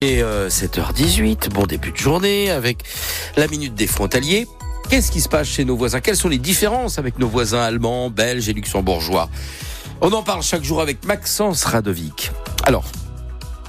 Et 7h18, bon début de journée avec la minute des frontaliers. Qu'est-ce qui se passe chez nos voisins? Quelles sont les différences avec nos voisins allemands, belges et luxembourgeois? On en parle chaque jour avec Maxence Radovic. Alors,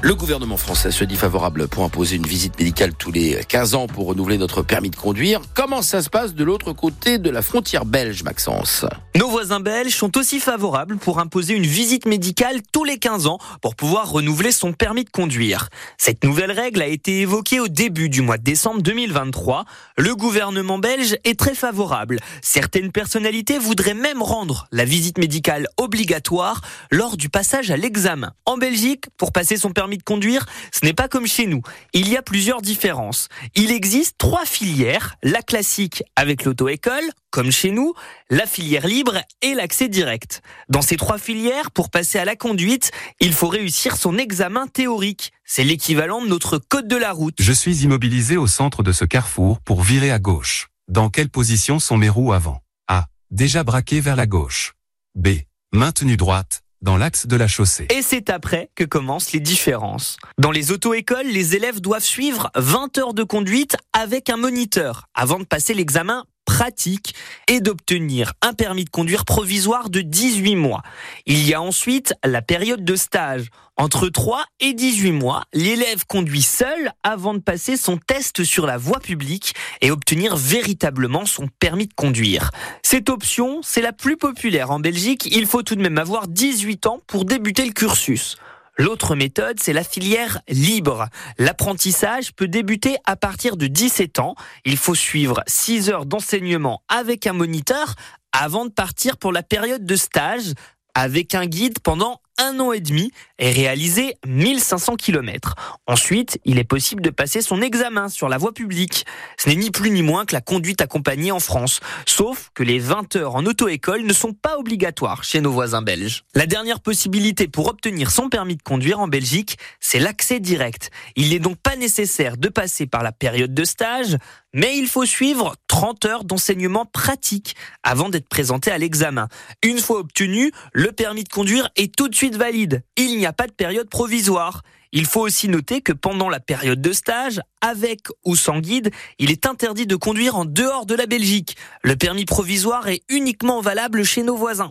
le gouvernement français se dit favorable pour imposer une visite médicale tous les 15 ans pour renouveler notre permis de conduire. Comment ça se passe de l'autre côté de la frontière belge, Maxence? Nos voisins belges sont aussi favorables pour imposer une visite médicale tous les 15 ans pour pouvoir renouveler son permis de conduire. Cette nouvelle règle a été évoquée au début du mois de décembre 2023. Le gouvernement belge est très favorable. Certaines personnalités voudraient même rendre la visite médicale obligatoire lors du passage à l'examen. En Belgique, pour passer son permis de conduire, ce n'est pas comme chez nous. Il y a plusieurs différences. Il existe trois filières, la classique avec l'auto-école, comme chez nous, la filière libre et l'accès direct. Dans ces trois filières, pour passer à la conduite, il faut réussir son examen théorique. C'est l'équivalent de notre code de la route. Je suis immobilisé au centre de ce carrefour pour virer à gauche. Dans quelle position sont mes roues avant? A. Déjà braqué vers la gauche. B. Maintenu droite dans l'axe de la chaussée. Et c'est après que commencent les différences. Dans les auto-écoles, les élèves doivent suivre 20 heures de conduite avec un moniteur avant de passer l'examen pratique et d'obtenir un permis de conduire provisoire de 18 mois. Il y a ensuite la période de stage. Entre 3 et 18 mois, l'élève conduit seul avant de passer son test sur la voie publique et obtenir véritablement son permis de conduire. Cette option, c'est la plus populaire en Belgique. Il faut tout de même avoir 18 ans pour débuter le cursus. L'autre méthode, c'est la filière libre. L'apprentissage peut débuter à partir de 17 ans. Il faut suivre 6 heures d'enseignement avec un moniteur avant de partir pour la période de stage avec un guide pendant un an et demi et réaliser 1500 km. Ensuite, il est possible de passer son examen sur la voie publique. Ce n'est ni plus ni moins que la conduite accompagnée en France, sauf que les 20 heures en auto-école ne sont pas obligatoires chez nos voisins belges. La dernière possibilité pour obtenir son permis de conduire en Belgique, c'est l'accès direct. Il n'est donc pas nécessaire de passer par la période de stage, mais il faut suivre 30 heures d'enseignement pratique avant d'être présenté à l'examen. Une fois obtenu, le permis de conduire est tout de suite valide. Il n'y a pas de période provisoire. Il faut aussi noter que pendant la période de stage, avec ou sans guide, il est interdit de conduire en dehors de la Belgique. Le permis provisoire est uniquement valable chez nos voisins.